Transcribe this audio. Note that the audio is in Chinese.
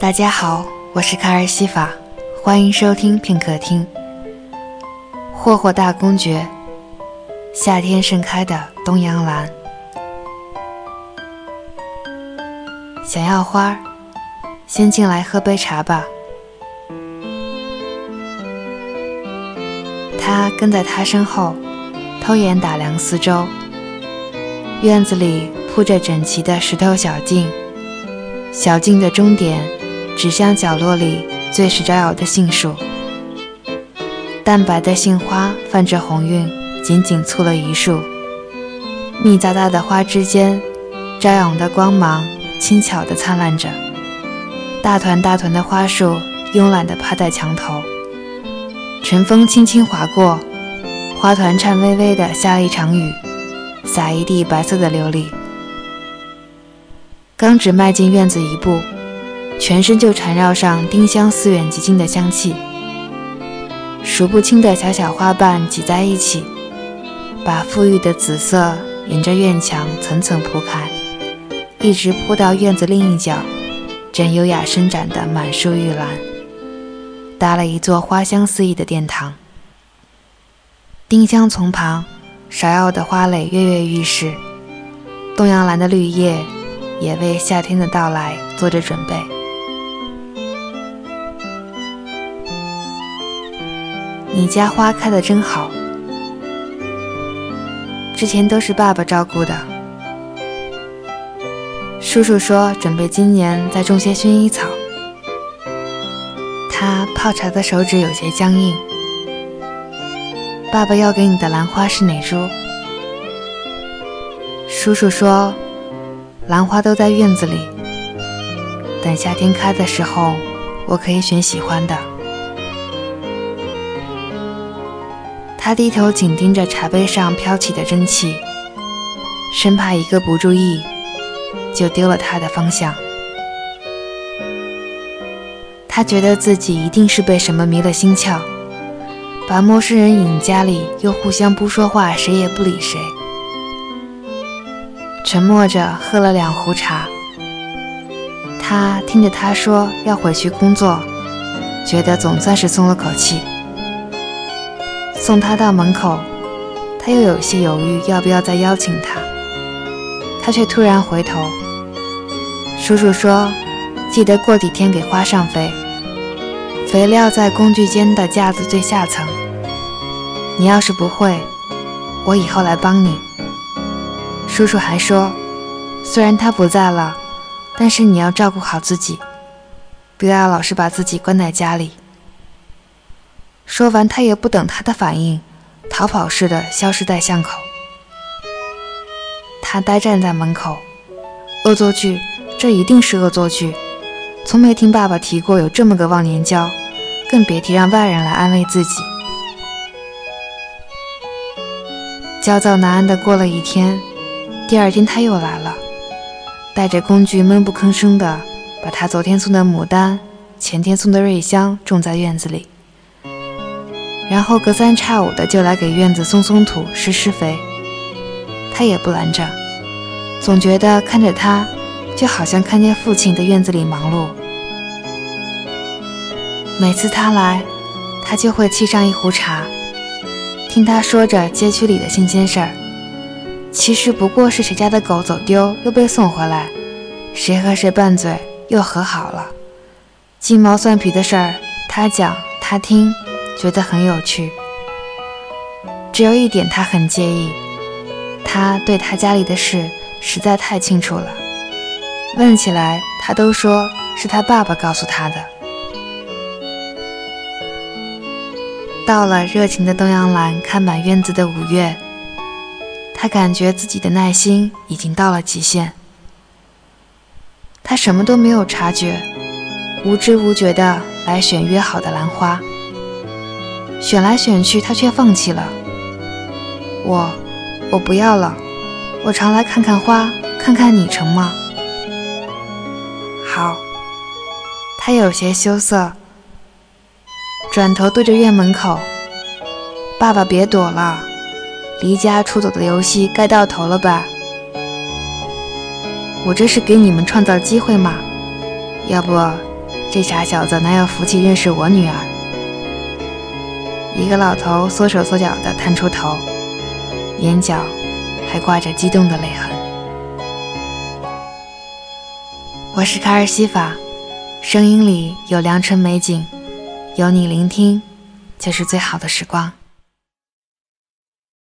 大家好，我是卡尔西法，欢迎收听片刻听。霍霍大公爵，夏天盛开的东洋兰。想要花，先进来喝杯茶吧。他跟在他身后，偷眼打量四周。院子里铺着整齐的石头小径，小径的终点指向角落里最是招摇的杏树。淡白的杏花泛着红晕，紧紧簇了一束。密匝匝的花枝间，朝阳的光芒轻巧地灿烂着。大团大团的花束慵懒地趴在墙头，晨风轻轻划过，花团颤巍巍地下了一场雨。洒一地白色的琉璃。刚只迈进院子一步，全身就缠绕上丁香寺远极近的香气。数不清的小小花瓣挤在一起，把馥郁的紫色沿着院墙层层铺开，一直铺到院子另一角，正优雅伸展的满树玉兰，搭了一座花香四溢的殿堂。丁香丛旁。芍药的花蕾跃跃欲试，东洋兰的绿叶也为夏天的到来做着准备。你家花开的真好，之前都是爸爸照顾的。叔叔说准备今年再种些薰衣草。他泡茶的手指有些僵硬。爸爸要给你的兰花是哪株？叔叔说，兰花都在院子里。等夏天开的时候，我可以选喜欢的。他低头紧盯着茶杯上飘起的蒸汽，生怕一个不注意就丢了它的方向。他觉得自己一定是被什么迷了心窍。把陌生人引家里，又互相不说话，谁也不理谁。沉默着喝了两壶茶，他听着他说要回去工作，觉得总算是松了口气。送他到门口，他又有些犹豫，要不要再邀请他。他却突然回头，叔叔说：“记得过几天给花上肥。”肥料在工具间的架子最下层。你要是不会，我以后来帮你。叔叔还说，虽然他不在了，但是你要照顾好自己，不要老是把自己关在家里。说完，他也不等他的反应，逃跑似的消失在巷口。他呆站在门口，恶作剧，这一定是恶作剧。从没听爸爸提过有这么个忘年交。更别提让外人来安慰自己。焦躁难安的过了一天，第二天他又来了，带着工具，闷不吭声的把他昨天送的牡丹、前天送的瑞香种在院子里，然后隔三差五的就来给院子松松土、施施肥。他也不拦着，总觉得看着他，就好像看见父亲在院子里忙碌。每次他来，他就会沏上一壶茶，听他说着街区里的新鲜事儿。其实不过是谁家的狗走丢又被送回来，谁和谁拌嘴又和好了，鸡毛蒜皮的事儿，他讲他听，觉得很有趣。只有一点他很介意，他对他家里的事实在太清楚了，问起来他都说是他爸爸告诉他的。到了热情的东洋兰看满院子的五月，他感觉自己的耐心已经到了极限。他什么都没有察觉，无知无觉地来选约好的兰花，选来选去，他却放弃了。我，我不要了，我常来看看花，看看你成吗？好，他有些羞涩。转头对着院门口，爸爸别躲了，离家出走的游戏该到头了吧？我这是给你们创造机会嘛，要不这傻小子哪有福气认识我女儿？一个老头缩手缩脚地探出头，眼角还挂着激动的泪痕。我是卡尔西法，声音里有良辰美景，有你聆听，就是最好的时光。